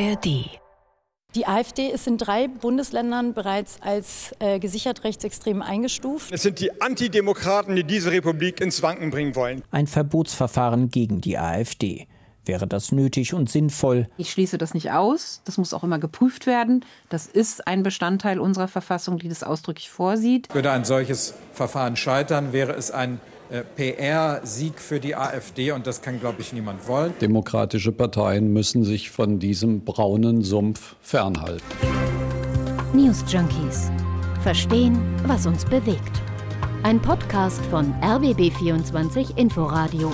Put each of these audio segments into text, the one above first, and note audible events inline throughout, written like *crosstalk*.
ARD. Die AfD ist in drei Bundesländern bereits als äh, gesichert rechtsextrem eingestuft. Es sind die Antidemokraten, die diese Republik ins Wanken bringen wollen. Ein Verbotsverfahren gegen die AfD. Wäre das nötig und sinnvoll? Ich schließe das nicht aus. Das muss auch immer geprüft werden. Das ist ein Bestandteil unserer Verfassung, die das ausdrücklich vorsieht. Würde ein solches Verfahren scheitern, wäre es ein PR-Sieg für die AfD und das kann, glaube ich, niemand wollen. Demokratische Parteien müssen sich von diesem braunen Sumpf fernhalten. News Junkies. Verstehen, was uns bewegt. Ein Podcast von RBB24 Inforadio.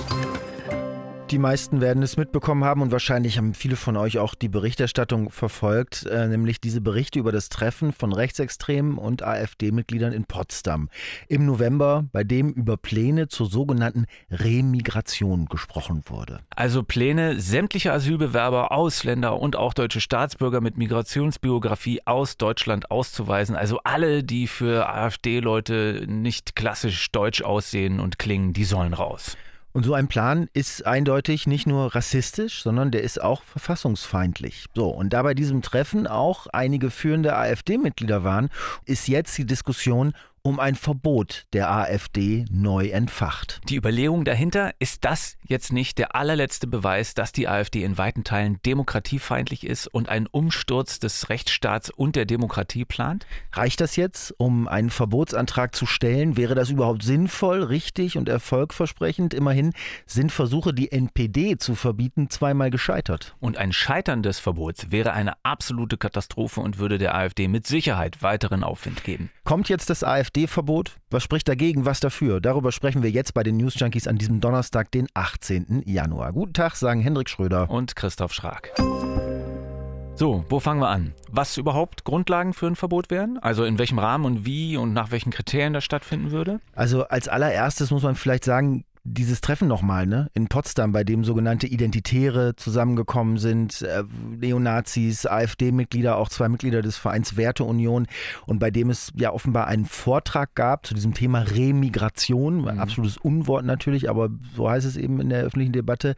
Die meisten werden es mitbekommen haben und wahrscheinlich haben viele von euch auch die Berichterstattung verfolgt, äh, nämlich diese Berichte über das Treffen von Rechtsextremen und AfD-Mitgliedern in Potsdam im November, bei dem über Pläne zur sogenannten Remigration gesprochen wurde. Also Pläne, sämtliche Asylbewerber, Ausländer und auch deutsche Staatsbürger mit Migrationsbiografie aus Deutschland auszuweisen. Also alle, die für AfD-Leute nicht klassisch deutsch aussehen und klingen, die sollen raus. Und so ein Plan ist eindeutig nicht nur rassistisch, sondern der ist auch verfassungsfeindlich. So, und da bei diesem Treffen auch einige führende AfD-Mitglieder waren, ist jetzt die Diskussion um ein Verbot der AfD neu entfacht. Die Überlegung dahinter, ist das jetzt nicht der allerletzte Beweis, dass die AfD in weiten Teilen demokratiefeindlich ist und einen Umsturz des Rechtsstaats und der Demokratie plant? Reicht das jetzt, um einen Verbotsantrag zu stellen? Wäre das überhaupt sinnvoll, richtig und erfolgversprechend? Immerhin sind Versuche, die NPD zu verbieten, zweimal gescheitert. Und ein Scheitern des Verbots wäre eine absolute Katastrophe und würde der AfD mit Sicherheit weiteren Aufwind geben. Kommt jetzt das AfD-Verbot? Was spricht dagegen, was dafür? Darüber sprechen wir jetzt bei den News Junkies an diesem Donnerstag, den 18. Januar. Guten Tag, sagen Hendrik Schröder und Christoph Schrag. So, wo fangen wir an? Was überhaupt Grundlagen für ein Verbot wären? Also in welchem Rahmen und wie und nach welchen Kriterien das stattfinden würde? Also als allererstes muss man vielleicht sagen, dieses Treffen nochmal, ne, in Potsdam, bei dem sogenannte Identitäre zusammengekommen sind, äh, Neonazis, AfD-Mitglieder, auch zwei Mitglieder des Vereins Werteunion und bei dem es ja offenbar einen Vortrag gab zu diesem Thema Remigration, mhm. absolutes Unwort natürlich, aber so heißt es eben in der öffentlichen Debatte,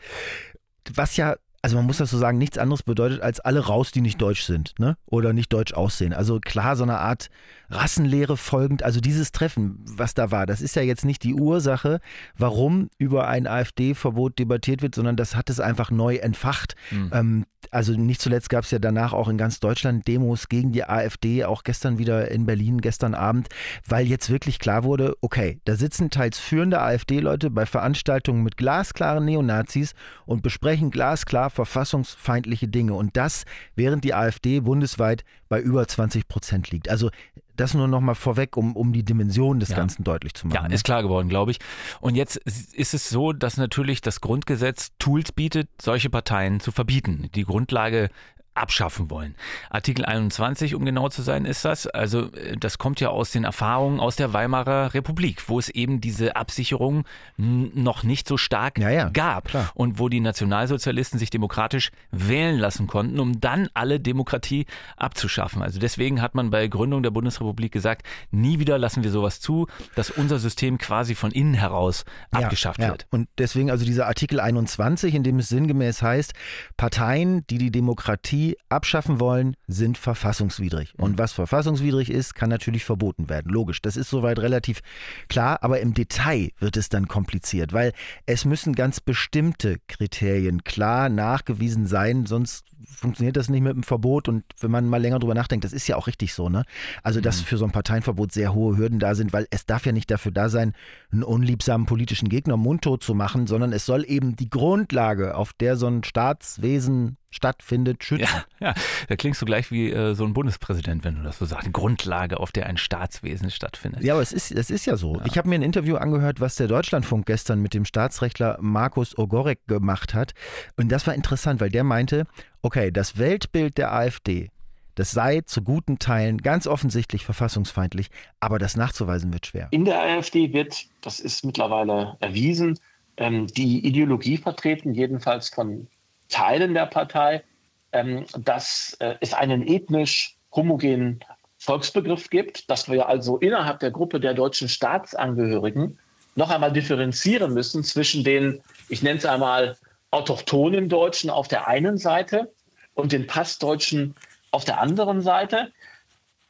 was ja also man muss das so sagen, nichts anderes bedeutet als alle raus, die nicht deutsch sind, ne? Oder nicht deutsch aussehen. Also klar, so eine Art Rassenlehre folgend. Also dieses Treffen, was da war, das ist ja jetzt nicht die Ursache, warum über ein AfD-Verbot debattiert wird, sondern das hat es einfach neu entfacht. Mhm. Ähm, also nicht zuletzt gab es ja danach auch in ganz Deutschland Demos gegen die AfD, auch gestern wieder in Berlin, gestern Abend, weil jetzt wirklich klar wurde, okay, da sitzen teils führende AfD-Leute bei Veranstaltungen mit glasklaren Neonazis und besprechen glasklar verfassungsfeindliche Dinge. Und das, während die AfD bundesweit bei über 20 Prozent liegt. Also das nur noch mal vorweg, um, um die Dimension des ja. Ganzen deutlich zu machen. Ja, ne? ist klar geworden, glaube ich. Und jetzt ist es so, dass natürlich das Grundgesetz Tools bietet, solche Parteien zu verbieten. Die Grundlage abschaffen wollen. Artikel 21, um genau zu sein, ist das. Also äh, das kommt ja aus den Erfahrungen aus der Weimarer Republik, wo es eben diese Absicherung noch nicht so stark ja, ja, gab klar. und wo die Nationalsozialisten sich demokratisch wählen lassen konnten, um dann alle Demokratie abzuschaffen. Also deswegen hat man bei Gründung der Bundesrepublik gesagt, nie wieder lassen wir sowas zu, dass unser System quasi von innen heraus abgeschafft ja, wird. Und deswegen also dieser Artikel 21, in dem es sinngemäß heißt, Parteien, die die Demokratie abschaffen wollen, sind verfassungswidrig. Und mhm. was verfassungswidrig ist, kann natürlich verboten werden. Logisch, das ist soweit relativ klar, aber im Detail wird es dann kompliziert, weil es müssen ganz bestimmte Kriterien klar nachgewiesen sein, sonst funktioniert das nicht mit dem Verbot. Und wenn man mal länger drüber nachdenkt, das ist ja auch richtig so, ne? Also, dass mhm. für so ein Parteienverbot sehr hohe Hürden da sind, weil es darf ja nicht dafür da sein, einen unliebsamen politischen Gegner mundtot zu machen, sondern es soll eben die Grundlage, auf der so ein Staatswesen stattfindet, schützen. Ja, ja, da klingst du gleich wie äh, so ein Bundespräsident, wenn du das so sagst. Grundlage, auf der ein Staatswesen stattfindet. Ja, aber es ist, es ist ja so. Ja. Ich habe mir ein Interview angehört, was der Deutschlandfunk gestern mit dem Staatsrechtler Markus Ogorek gemacht hat. Und das war interessant, weil der meinte, okay, das Weltbild der AfD, das sei zu guten Teilen ganz offensichtlich verfassungsfeindlich, aber das nachzuweisen wird schwer. In der AfD wird, das ist mittlerweile erwiesen, ähm, die Ideologie vertreten, jedenfalls von Teilen der Partei, ähm, dass äh, es einen ethnisch homogenen Volksbegriff gibt, dass wir also innerhalb der Gruppe der deutschen Staatsangehörigen noch einmal differenzieren müssen zwischen den, ich nenne es einmal, autochthonen Deutschen auf der einen Seite und den Passdeutschen auf der anderen Seite.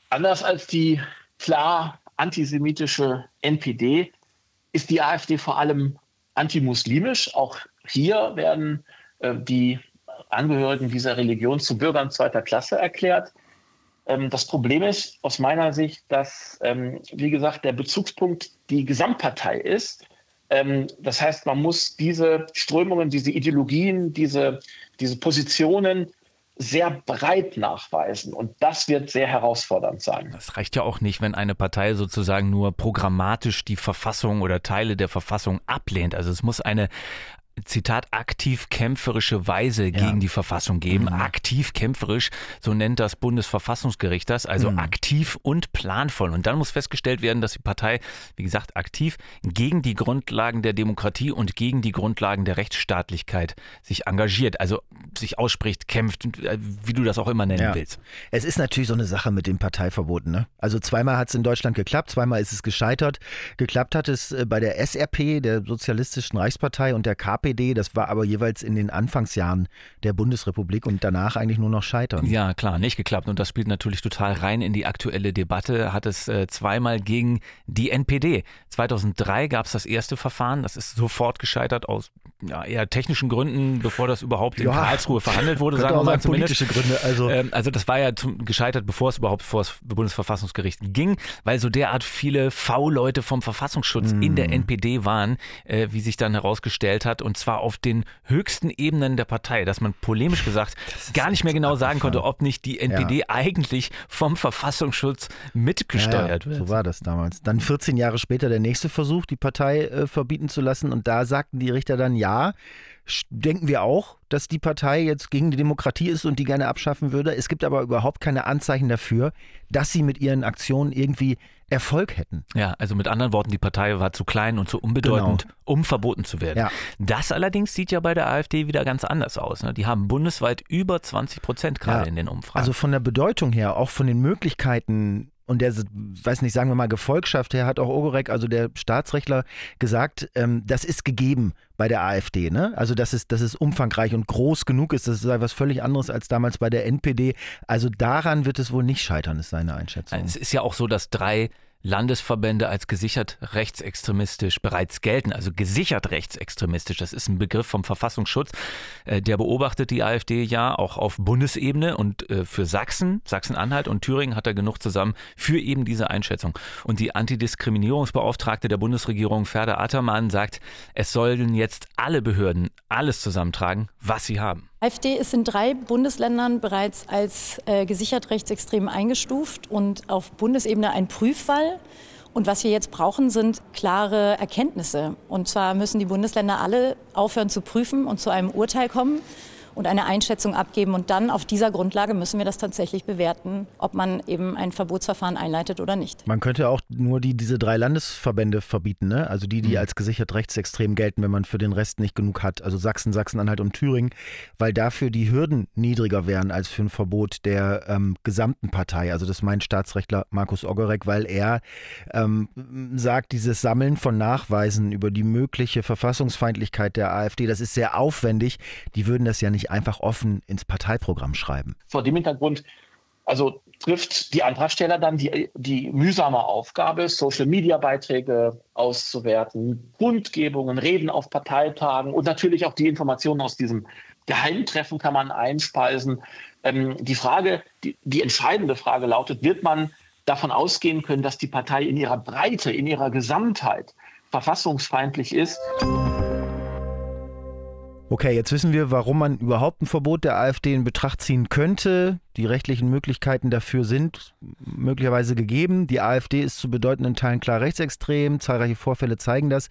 Anders als die klar antisemitische NPD ist die AfD vor allem antimuslimisch. Auch hier werden die Angehörigen dieser Religion zu Bürgern zweiter Klasse erklärt. Ähm, das Problem ist aus meiner Sicht, dass, ähm, wie gesagt, der Bezugspunkt die Gesamtpartei ist. Ähm, das heißt, man muss diese Strömungen, diese Ideologien, diese, diese Positionen sehr breit nachweisen. Und das wird sehr herausfordernd sein. Das reicht ja auch nicht, wenn eine Partei sozusagen nur programmatisch die Verfassung oder Teile der Verfassung ablehnt. Also es muss eine, Zitat, aktiv kämpferische Weise ja. gegen die Verfassung geben. Mhm. Aktiv kämpferisch, so nennt das Bundesverfassungsgericht das, also mhm. aktiv und planvoll. Und dann muss festgestellt werden, dass die Partei, wie gesagt, aktiv gegen die Grundlagen der Demokratie und gegen die Grundlagen der Rechtsstaatlichkeit sich engagiert, also sich ausspricht, kämpft, wie du das auch immer nennen ja. willst. Es ist natürlich so eine Sache mit dem Parteiverboten. Ne? Also zweimal hat es in Deutschland geklappt, zweimal ist es gescheitert. Geklappt hat es äh, bei der SRP, der Sozialistischen Reichspartei und der KP KPD, das war aber jeweils in den Anfangsjahren der Bundesrepublik und danach eigentlich nur noch scheitern. Ja, klar, nicht geklappt. Und das spielt natürlich total rein in die aktuelle Debatte. Hat es äh, zweimal gegen die NPD. 2003 gab es das erste Verfahren, das ist sofort gescheitert aus ja, eher technischen Gründen, bevor das überhaupt in ja, Karlsruhe verhandelt wurde, sagen wir mal zumindest. Politische Gründe, also. Ähm, also das war ja zum, gescheitert, bevor es überhaupt vor das Bundesverfassungsgericht ging, weil so derart viele V-Leute vom Verfassungsschutz mm. in der NPD waren, äh, wie sich dann herausgestellt hat. Und zwar auf den höchsten Ebenen der Partei, dass man polemisch gesagt gar nicht mehr genau sagen konnte, ob nicht die NPD ja. eigentlich vom Verfassungsschutz mitgesteuert ja, wird. So war das damals. Dann 14 Jahre später der nächste Versuch, die Partei äh, verbieten zu lassen. Und da sagten die Richter dann, ja, denken wir auch, dass die Partei jetzt gegen die Demokratie ist und die gerne abschaffen würde. Es gibt aber überhaupt keine Anzeichen dafür, dass sie mit ihren Aktionen irgendwie Erfolg hätten. Ja, also mit anderen Worten, die Partei war zu klein und zu unbedeutend, genau. um verboten zu werden. Ja. Das allerdings sieht ja bei der AfD wieder ganz anders aus. Ne? Die haben bundesweit über 20 Prozent gerade ja. in den Umfragen. Also von der Bedeutung her, auch von den Möglichkeiten, und der, weiß nicht, sagen wir mal, Gefolgschaft her hat auch Ogorek, also der Staatsrechtler, gesagt, ähm, das ist gegeben bei der AfD. Ne? Also, dass es, dass es umfangreich und groß genug ist, das ist etwas völlig anderes als damals bei der NPD. Also daran wird es wohl nicht scheitern, ist seine Einschätzung. Es ist ja auch so, dass drei Landesverbände als gesichert rechtsextremistisch bereits gelten, also gesichert rechtsextremistisch. Das ist ein Begriff vom Verfassungsschutz. Äh, der beobachtet die AfD ja auch auf Bundesebene und äh, für Sachsen, Sachsen-Anhalt und Thüringen hat er genug zusammen für eben diese Einschätzung. Und die Antidiskriminierungsbeauftragte der Bundesregierung, Ferda Attermann, sagt, es sollen jetzt alle Behörden alles zusammentragen, was sie haben. AfD ist in drei Bundesländern bereits als äh, gesichert rechtsextrem eingestuft und auf Bundesebene ein Prüffall. Und was wir jetzt brauchen, sind klare Erkenntnisse. Und zwar müssen die Bundesländer alle aufhören zu prüfen und zu einem Urteil kommen und eine Einschätzung abgeben. Und dann auf dieser Grundlage müssen wir das tatsächlich bewerten, ob man eben ein Verbotsverfahren einleitet oder nicht. Man könnte auch nur die, diese drei Landesverbände verbieten, ne? also die, die mhm. als gesichert rechtsextrem gelten, wenn man für den Rest nicht genug hat. Also Sachsen, Sachsen-Anhalt und Thüringen, weil dafür die Hürden niedriger wären als für ein Verbot der ähm, gesamten Partei. Also das meint Staatsrechtler Markus Ogorek, weil er ähm, sagt, dieses Sammeln von Nachweisen über die mögliche Verfassungsfeindlichkeit der AfD, das ist sehr aufwendig. Die würden das ja nicht einfach offen ins Parteiprogramm schreiben? Vor dem Hintergrund, also trifft die Antragsteller dann die, die mühsame Aufgabe, Social-Media-Beiträge auszuwerten, Kundgebungen, Reden auf Parteitagen und natürlich auch die Informationen aus diesem Geheimtreffen kann man einspeisen. Ähm, die Frage, die, die entscheidende Frage lautet, wird man davon ausgehen können, dass die Partei in ihrer Breite, in ihrer Gesamtheit verfassungsfeindlich ist? Okay, jetzt wissen wir, warum man überhaupt ein Verbot der AfD in Betracht ziehen könnte. Die rechtlichen Möglichkeiten dafür sind möglicherweise gegeben. Die AfD ist zu bedeutenden Teilen klar rechtsextrem. Zahlreiche Vorfälle zeigen das.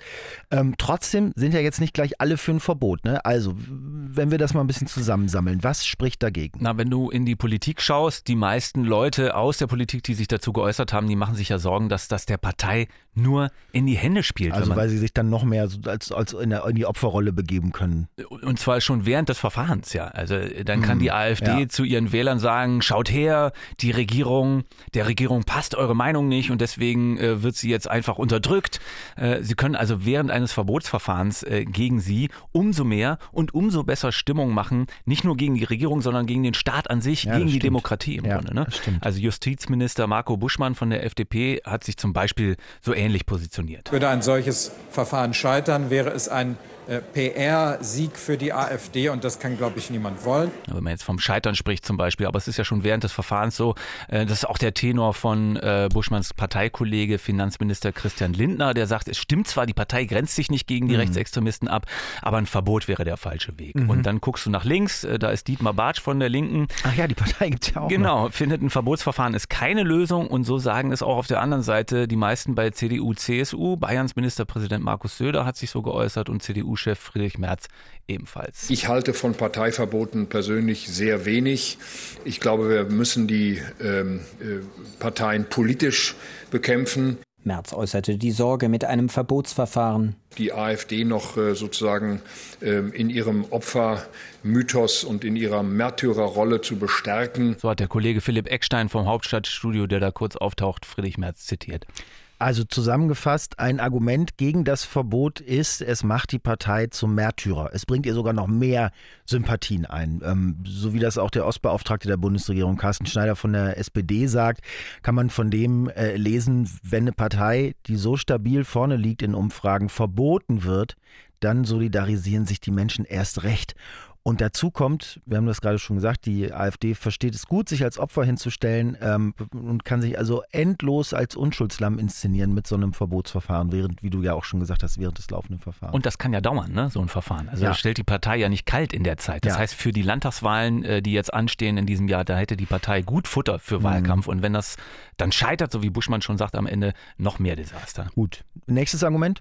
Ähm, trotzdem sind ja jetzt nicht gleich alle für ein Verbot. Ne? Also, wenn wir das mal ein bisschen zusammensammeln, was spricht dagegen? Na, wenn du in die Politik schaust, die meisten Leute aus der Politik, die sich dazu geäußert haben, die machen sich ja Sorgen, dass das der Partei nur in die Hände spielt. Also, weil sie sich dann noch mehr als, als in, der, in, die Opferrolle begeben können. Und zwar schon während des Verfahrens, ja. Also, dann kann mhm, die AfD ja. zu ihren Wählern sagen, sagen, schaut her, die Regierung, der Regierung passt eure Meinung nicht und deswegen äh, wird sie jetzt einfach unterdrückt. Äh, sie können also während eines Verbotsverfahrens äh, gegen sie umso mehr und umso besser Stimmung machen, nicht nur gegen die Regierung, sondern gegen den Staat an sich, ja, gegen die Demokratie im ja, Grunde. Ne? Also Justizminister Marco Buschmann von der FDP hat sich zum Beispiel so ähnlich positioniert. Würde ein solches Verfahren scheitern, wäre es ein äh, PR-Sieg für die AfD und das kann, glaube ich, niemand wollen. Wenn man jetzt vom Scheitern spricht zum Beispiel, aber es ist ja schon während des Verfahrens so, äh, das ist auch der Tenor von äh, Buschmanns Parteikollege Finanzminister Christian Lindner, der sagt, es stimmt zwar, die Partei grenzt sich nicht gegen die mhm. Rechtsextremisten ab, aber ein Verbot wäre der falsche Weg. Mhm. Und dann guckst du nach links, da ist Dietmar Bartsch von der Linken. Ach ja, die Partei gibt es ja auch. Genau, noch. findet ein Verbotsverfahren ist keine Lösung und so sagen es auch auf der anderen Seite die meisten bei CDU, CSU. Bayerns Ministerpräsident Markus Söder hat sich so geäußert und CDU-Chef Friedrich Merz ebenfalls. Ich halte von Parteiverboten persönlich sehr wenig. Ich glaube, wir müssen die ähm, äh, Parteien politisch bekämpfen. Merz äußerte die Sorge mit einem Verbotsverfahren. Die AfD noch äh, sozusagen äh, in ihrem Opfermythos und in ihrer Märtyrerrolle zu bestärken. So hat der Kollege Philipp Eckstein vom Hauptstadtstudio, der da kurz auftaucht, Friedrich Merz zitiert. Also zusammengefasst, ein Argument gegen das Verbot ist, es macht die Partei zum Märtyrer. Es bringt ihr sogar noch mehr Sympathien ein. Ähm, so wie das auch der Ostbeauftragte der Bundesregierung Carsten Schneider von der SPD sagt, kann man von dem äh, lesen, wenn eine Partei, die so stabil vorne liegt in Umfragen, verboten wird, dann solidarisieren sich die Menschen erst recht. Und dazu kommt, wir haben das gerade schon gesagt, die AfD versteht es gut, sich als Opfer hinzustellen ähm, und kann sich also endlos als Unschuldslamm inszenieren mit so einem Verbotsverfahren, während, wie du ja auch schon gesagt hast, während des laufenden Verfahrens. Und das kann ja dauern, ne, so ein Verfahren. Also ja. das stellt die Partei ja nicht kalt in der Zeit. Das ja. heißt, für die Landtagswahlen, äh, die jetzt anstehen in diesem Jahr, da hätte die Partei gut Futter für mhm. Wahlkampf. Und wenn das dann scheitert, so wie Buschmann schon sagt, am Ende noch mehr Desaster. Gut. Nächstes Argument?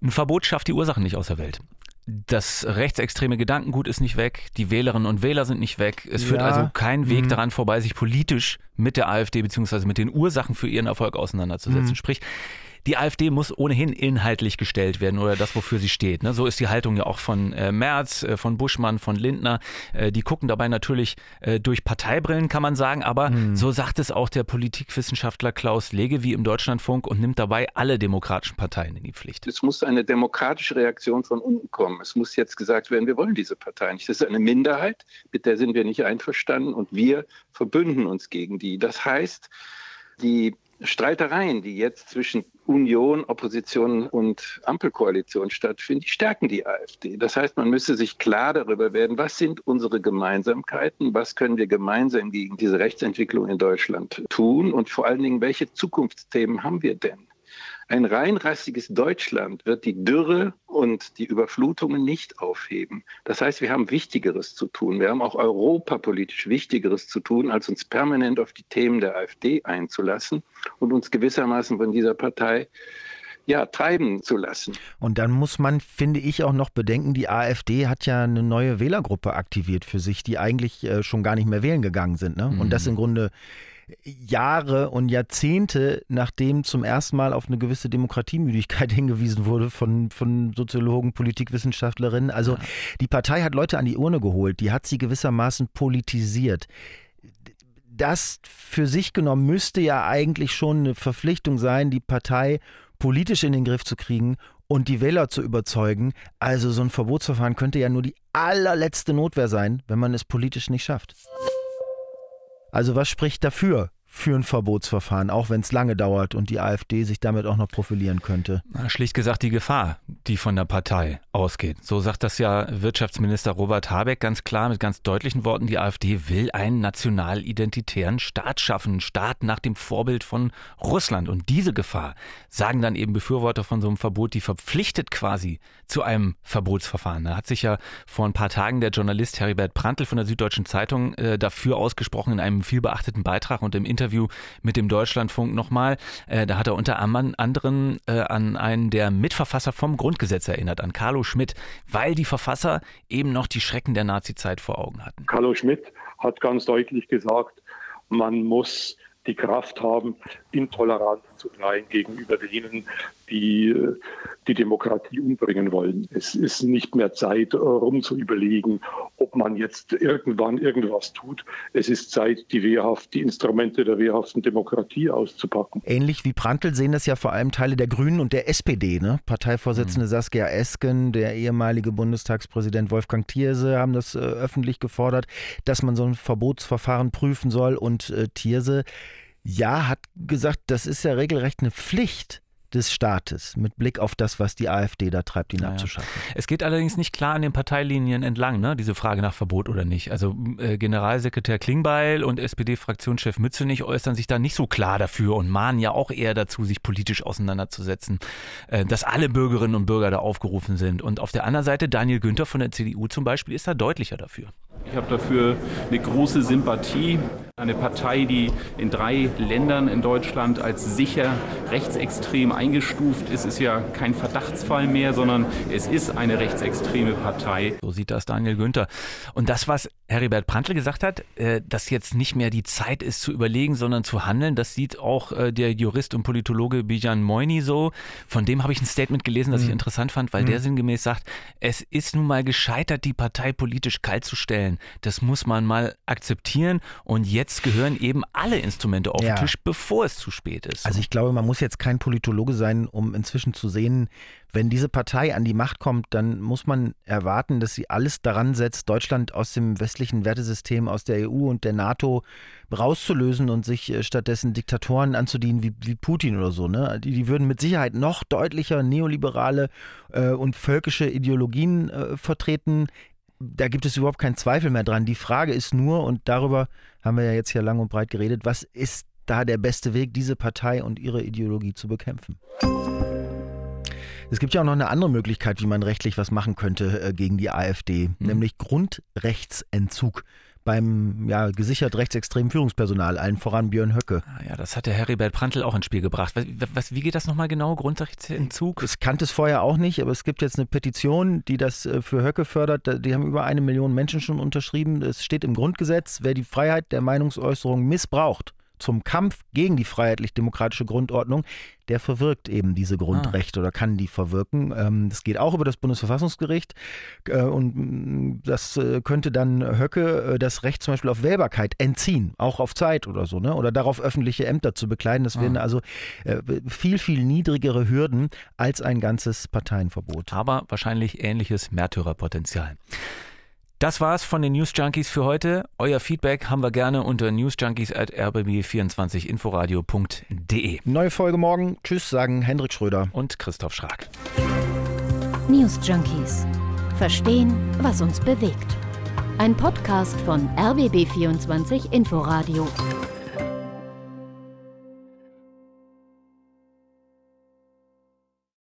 Ein Verbot schafft die Ursachen nicht aus der Welt das rechtsextreme Gedankengut ist nicht weg, die Wählerinnen und Wähler sind nicht weg. Es ja. führt also kein Weg mhm. daran vorbei, sich politisch mit der AfD beziehungsweise mit den Ursachen für ihren Erfolg auseinanderzusetzen. Mhm. Sprich, die AfD muss ohnehin inhaltlich gestellt werden oder das, wofür sie steht. Ne? So ist die Haltung ja auch von äh, Merz, äh, von Buschmann, von Lindner. Äh, die gucken dabei natürlich äh, durch Parteibrillen, kann man sagen, aber mhm. so sagt es auch der Politikwissenschaftler Klaus Legewie im Deutschlandfunk und nimmt dabei alle demokratischen Parteien in die Pflicht. Es muss eine demokratische Reaktion von unten kommen. Es muss jetzt gesagt werden, wir wollen diese Partei nicht. Das ist eine Minderheit, mit der sind wir nicht einverstanden und wir verbünden uns gegen die. Das heißt, die Streitereien, die jetzt zwischen Union, Opposition und Ampelkoalition stattfinden, stärken die AfD. Das heißt, man müsste sich klar darüber werden, was sind unsere Gemeinsamkeiten, was können wir gemeinsam gegen diese Rechtsentwicklung in Deutschland tun und vor allen Dingen, welche Zukunftsthemen haben wir denn? Ein reinrassiges Deutschland wird die Dürre und die Überflutungen nicht aufheben. Das heißt, wir haben Wichtigeres zu tun. Wir haben auch europapolitisch Wichtigeres zu tun, als uns permanent auf die Themen der AfD einzulassen und uns gewissermaßen von dieser Partei ja, treiben zu lassen. Und dann muss man, finde ich, auch noch bedenken, die AfD hat ja eine neue Wählergruppe aktiviert für sich, die eigentlich äh, schon gar nicht mehr wählen gegangen sind. Ne? Mhm. Und das im Grunde Jahre und Jahrzehnte, nachdem zum ersten Mal auf eine gewisse Demokratiemüdigkeit *laughs* hingewiesen wurde von, von Soziologen, Politikwissenschaftlerinnen. Also ja. die Partei hat Leute an die Urne geholt, die hat sie gewissermaßen politisiert. Das für sich genommen müsste ja eigentlich schon eine Verpflichtung sein, die Partei politisch in den Griff zu kriegen und die Wähler zu überzeugen. Also so ein Verbotsverfahren könnte ja nur die allerletzte Notwehr sein, wenn man es politisch nicht schafft. Also was spricht dafür? Für ein Verbotsverfahren, auch wenn es lange dauert und die AfD sich damit auch noch profilieren könnte? Na, schlicht gesagt die Gefahr, die von der Partei ausgeht. So sagt das ja Wirtschaftsminister Robert Habeck ganz klar mit ganz deutlichen Worten. Die AfD will einen national-identitären Staat schaffen, einen Staat nach dem Vorbild von Russland. Und diese Gefahr, sagen dann eben Befürworter von so einem Verbot, die verpflichtet quasi zu einem Verbotsverfahren. Da hat sich ja vor ein paar Tagen der Journalist Heribert Prantl von der Süddeutschen Zeitung äh, dafür ausgesprochen in einem vielbeachteten Beitrag und im Interview Interview mit dem Deutschlandfunk nochmal. Äh, da hat er unter anderem äh, an einen der Mitverfasser vom Grundgesetz erinnert, an Carlo Schmidt, weil die Verfasser eben noch die Schrecken der Nazizeit vor Augen hatten. Carlo Schmidt hat ganz deutlich gesagt, man muss die Kraft haben, Intoleranz anzudrehen gegenüber denen, die äh, die Demokratie umbringen wollen. Es ist nicht mehr Zeit, rum zu überlegen, ob man jetzt irgendwann irgendwas tut. Es ist Zeit, die wehrhaft, die Instrumente der wehrhaften Demokratie auszupacken. Ähnlich wie Prantl sehen das ja vor allem Teile der Grünen und der SPD. Ne? Parteivorsitzende mhm. Saskia Esken, der ehemalige Bundestagspräsident Wolfgang Thierse haben das äh, öffentlich gefordert, dass man so ein Verbotsverfahren prüfen soll. Und äh, Thierse, ja, hat gesagt, das ist ja regelrecht eine Pflicht des Staates mit Blick auf das, was die AfD da treibt, ihn naja. abzuschaffen. Es geht allerdings nicht klar an den Parteilinien entlang, ne? diese Frage nach Verbot oder nicht. Also äh, Generalsekretär Klingbeil und SPD-Fraktionschef Mützenich äußern sich da nicht so klar dafür und mahnen ja auch eher dazu, sich politisch auseinanderzusetzen, äh, dass alle Bürgerinnen und Bürger da aufgerufen sind. Und auf der anderen Seite Daniel Günther von der CDU zum Beispiel ist da deutlicher dafür. Ich habe dafür eine große Sympathie. Eine Partei, die in drei Ländern in Deutschland als sicher rechtsextrem eingestuft ist, ist ja kein Verdachtsfall mehr, sondern es ist eine rechtsextreme Partei. So sieht das Daniel Günther. Und das, was Heribert Prantl gesagt hat, äh, dass jetzt nicht mehr die Zeit ist zu überlegen, sondern zu handeln, das sieht auch äh, der Jurist und Politologe Bijan Moini so. Von dem habe ich ein Statement gelesen, das ich mhm. interessant fand, weil mhm. der sinngemäß sagt, es ist nun mal gescheitert, die Partei politisch kalt zu stellen. Das muss man mal akzeptieren und jetzt jetzt gehören eben alle Instrumente auf ja. den Tisch, bevor es zu spät ist. Also ich glaube, man muss jetzt kein Politologe sein, um inzwischen zu sehen, wenn diese Partei an die Macht kommt, dann muss man erwarten, dass sie alles daran setzt, Deutschland aus dem westlichen Wertesystem, aus der EU und der NATO rauszulösen und sich äh, stattdessen Diktatoren anzudienen wie, wie Putin oder so. Ne? Die, die würden mit Sicherheit noch deutlicher neoliberale äh, und völkische Ideologien äh, vertreten da gibt es überhaupt keinen Zweifel mehr dran. Die Frage ist nur, und darüber haben wir ja jetzt hier lang und breit geredet, was ist da der beste Weg, diese Partei und ihre Ideologie zu bekämpfen? Es gibt ja auch noch eine andere Möglichkeit, wie man rechtlich was machen könnte äh, gegen die AfD, mhm. nämlich Grundrechtsentzug beim ja, gesichert rechtsextremen Führungspersonal, allen voran Björn Höcke. Ah, ja, das hat der Heribert Prantl auch ins Spiel gebracht. Was, was, wie geht das nochmal genau, Grundrechtsentzug? Ich kannte es vorher auch nicht, aber es gibt jetzt eine Petition, die das äh, für Höcke fördert. Die haben über eine Million Menschen schon unterschrieben. Es steht im Grundgesetz, wer die Freiheit der Meinungsäußerung missbraucht, zum Kampf gegen die freiheitlich-demokratische Grundordnung, der verwirkt eben diese Grundrechte ah. oder kann die verwirken. Ähm, das geht auch über das Bundesverfassungsgericht äh, und mm, das äh, könnte dann Höcke äh, das Recht zum Beispiel auf Wählbarkeit entziehen, auch auf Zeit oder so, ne? oder darauf öffentliche Ämter zu bekleiden. Das wären ah. also viel, viel niedrigere Hürden als ein ganzes Parteienverbot. Aber wahrscheinlich ähnliches Märtyrerpotenzial. Das war's von den News Junkies für heute. Euer Feedback haben wir gerne unter newsjunkies@rbb24inforadio.de. Neue Folge morgen. Tschüss, sagen Hendrik Schröder und Christoph Schrag. News Junkies. Verstehen, was uns bewegt. Ein Podcast von RBB24 Inforadio.